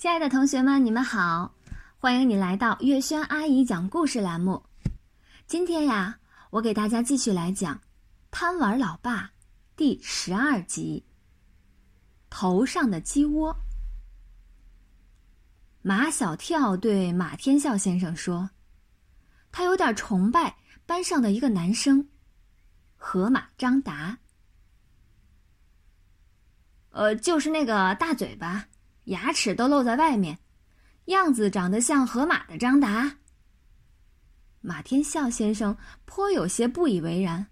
亲爱的同学们，你们好，欢迎你来到月轩阿姨讲故事栏目。今天呀，我给大家继续来讲《贪玩老爸》第十二集《头上的鸡窝》。马小跳对马天笑先生说：“他有点崇拜班上的一个男生，河马张达。呃，就是那个大嘴巴。”牙齿都露在外面，样子长得像河马的张达。马天笑先生颇有些不以为然。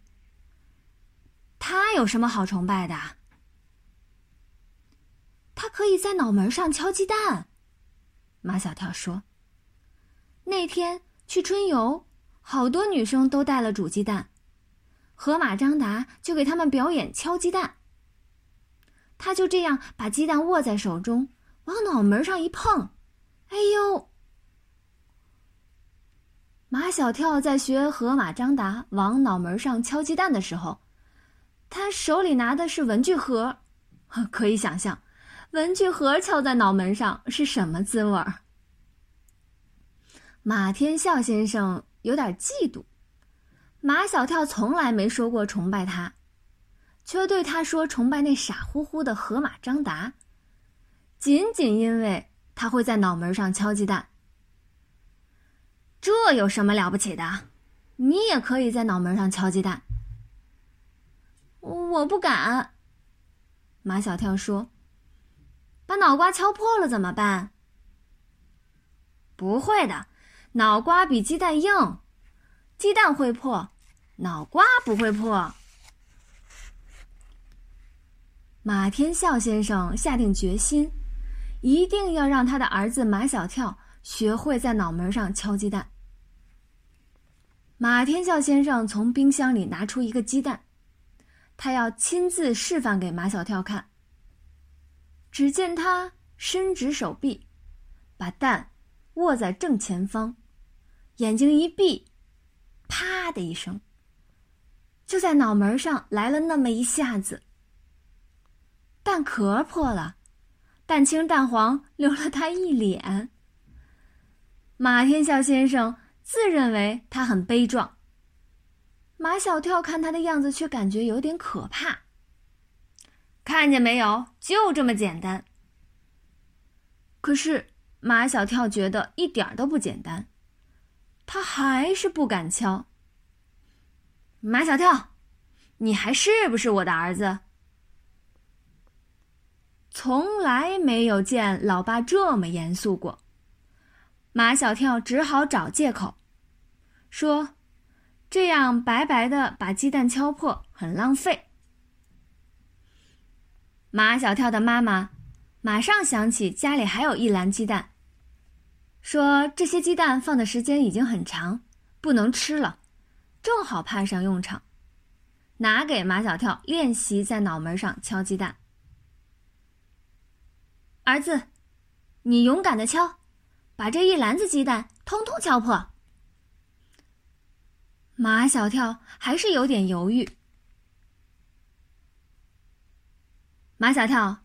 他有什么好崇拜的？他可以在脑门上敲鸡蛋。马小跳说：“那天去春游，好多女生都带了煮鸡蛋，河马张达就给他们表演敲鸡蛋。他就这样把鸡蛋握在手中。”往脑门上一碰，哎呦！马小跳在学河马张达往脑门上敲鸡蛋的时候，他手里拿的是文具盒，可以想象，文具盒敲在脑门上是什么滋味儿。马天笑先生有点嫉妒，马小跳从来没说过崇拜他，却对他说崇拜那傻乎乎的河马张达。仅仅因为他会在脑门上敲鸡蛋，这有什么了不起的？你也可以在脑门上敲鸡蛋。我不敢。马小跳说：“把脑瓜敲破了怎么办？”不会的，脑瓜比鸡蛋硬，鸡蛋会破，脑瓜不会破。马天笑先生下定决心。一定要让他的儿子马小跳学会在脑门上敲鸡蛋。马天笑先生从冰箱里拿出一个鸡蛋，他要亲自示范给马小跳看。只见他伸直手臂，把蛋握在正前方，眼睛一闭，啪的一声，就在脑门上来了那么一下子，蛋壳破了。蛋清蛋黄流了他一脸。马天笑先生自认为他很悲壮，马小跳看他的样子却感觉有点可怕。看见没有，就这么简单。可是马小跳觉得一点都不简单，他还是不敢敲。马小跳，你还是不是我的儿子？从来没有见老爸这么严肃过，马小跳只好找借口，说：“这样白白的把鸡蛋敲破很浪费。”马小跳的妈妈马上想起家里还有一篮鸡蛋，说：“这些鸡蛋放的时间已经很长，不能吃了，正好派上用场。”拿给马小跳练习在脑门上敲鸡蛋。儿子，你勇敢的敲，把这一篮子鸡蛋通通敲破。马小跳还是有点犹豫。马小跳，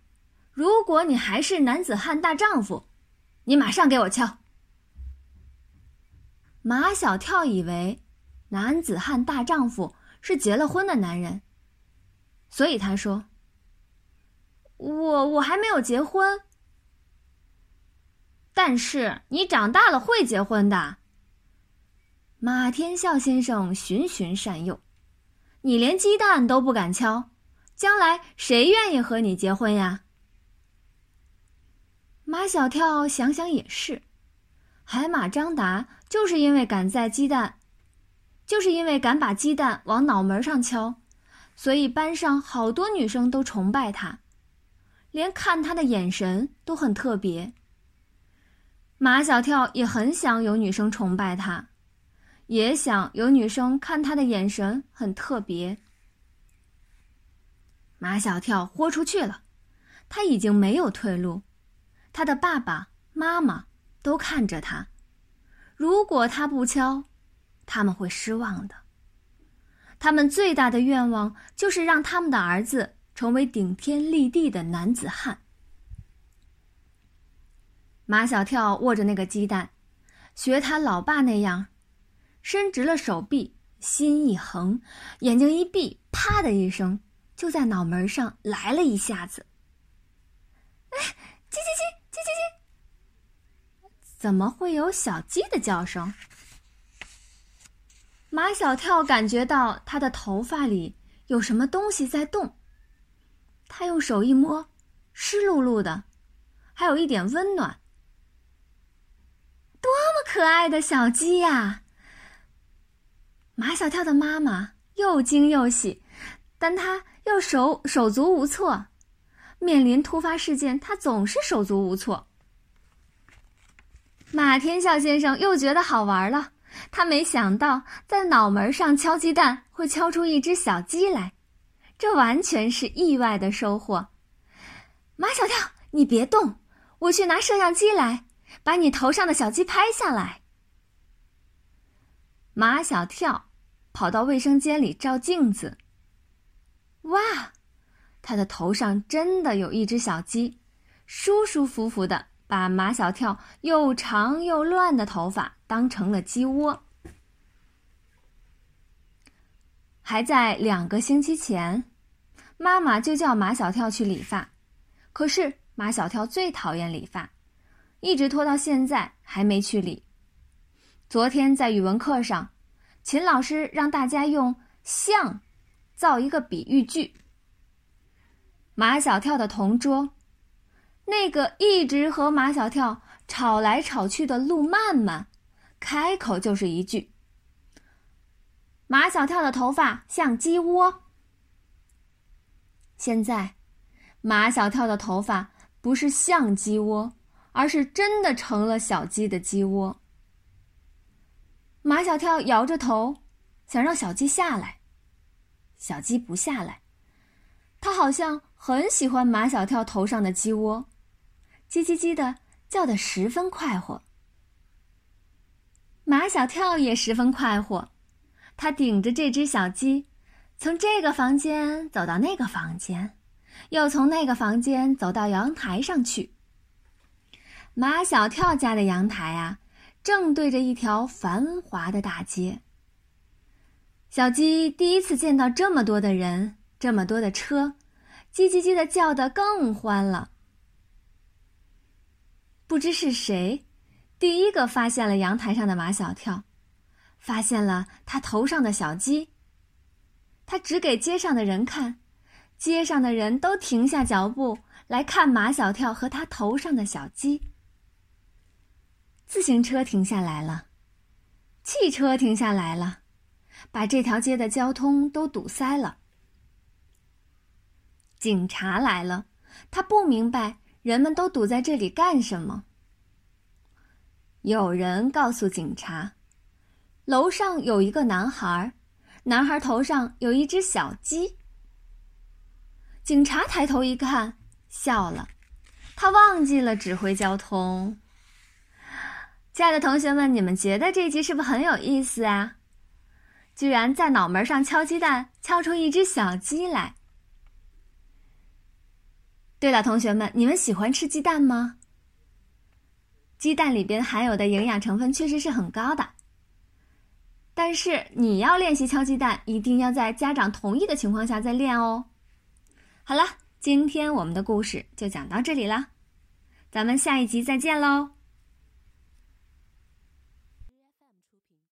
如果你还是男子汉大丈夫，你马上给我敲。马小跳以为男子汉大丈夫是结了婚的男人，所以他说：“我我还没有结婚。”但是你长大了会结婚的。马天笑先生循循善诱，你连鸡蛋都不敢敲，将来谁愿意和你结婚呀？马小跳想想也是，海马张达就是因为敢在鸡蛋，就是因为敢把鸡蛋往脑门上敲，所以班上好多女生都崇拜他，连看他的眼神都很特别。马小跳也很想有女生崇拜他，也想有女生看他的眼神很特别。马小跳豁出去了，他已经没有退路，他的爸爸妈妈都看着他，如果他不敲，他们会失望的。他们最大的愿望就是让他们的儿子成为顶天立地的男子汉。马小跳握着那个鸡蛋，学他老爸那样，伸直了手臂，心一横，眼睛一闭，啪的一声，就在脑门上来了一下子。哎，叽叽叽，叽叽叽！怎么会有小鸡的叫声？马小跳感觉到他的头发里有什么东西在动，他用手一摸，湿漉漉的，还有一点温暖。多么可爱的小鸡呀！马小跳的妈妈又惊又喜，但他又手手足无措。面临突发事件，他总是手足无措。马天笑先生又觉得好玩了，他没想到在脑门上敲鸡蛋会敲出一只小鸡来，这完全是意外的收获。马小跳，你别动，我去拿摄像机来，把你头上的小鸡拍下来。马小跳跑到卫生间里照镜子，哇！他的头上真的有一只小鸡，舒舒服服的把马小跳又长又乱的头发当成了鸡窝。还在两个星期前，妈妈就叫马小跳去理发，可是马小跳最讨厌理发，一直拖到现在还没去理。昨天在语文课上，秦老师让大家用“像”造一个比喻句。马小跳的同桌，那个一直和马小跳吵来吵去的陆曼曼，开口就是一句：“马小跳的头发像鸡窝。”现在，马小跳的头发不是像鸡窝，而是真的成了小鸡的鸡窝。马小跳摇着头，想让小鸡下来，小鸡不下来，他好像。很喜欢马小跳头上的鸡窝，叽叽叽的叫得十分快活。马小跳也十分快活，他顶着这只小鸡，从这个房间走到那个房间，又从那个房间走到阳台上去。马小跳家的阳台啊，正对着一条繁华的大街。小鸡第一次见到这么多的人，这么多的车。叽叽叽的叫得更欢了。不知是谁，第一个发现了阳台上的马小跳，发现了他头上的小鸡。他指给街上的人看，街上的人都停下脚步来看马小跳和他头上的小鸡。自行车停下来了，汽车停下来了，把这条街的交通都堵塞了。警察来了，他不明白人们都堵在这里干什么。有人告诉警察，楼上有一个男孩，男孩头上有一只小鸡。警察抬头一看，笑了，他忘记了指挥交通。亲爱的同学们，你们觉得这一集是不是很有意思啊？居然在脑门上敲鸡蛋，敲出一只小鸡来。对了，同学们，你们喜欢吃鸡蛋吗？鸡蛋里边含有的营养成分确实是很高的。但是你要练习敲鸡蛋，一定要在家长同意的情况下再练哦。好了，今天我们的故事就讲到这里啦，咱们下一集再见喽。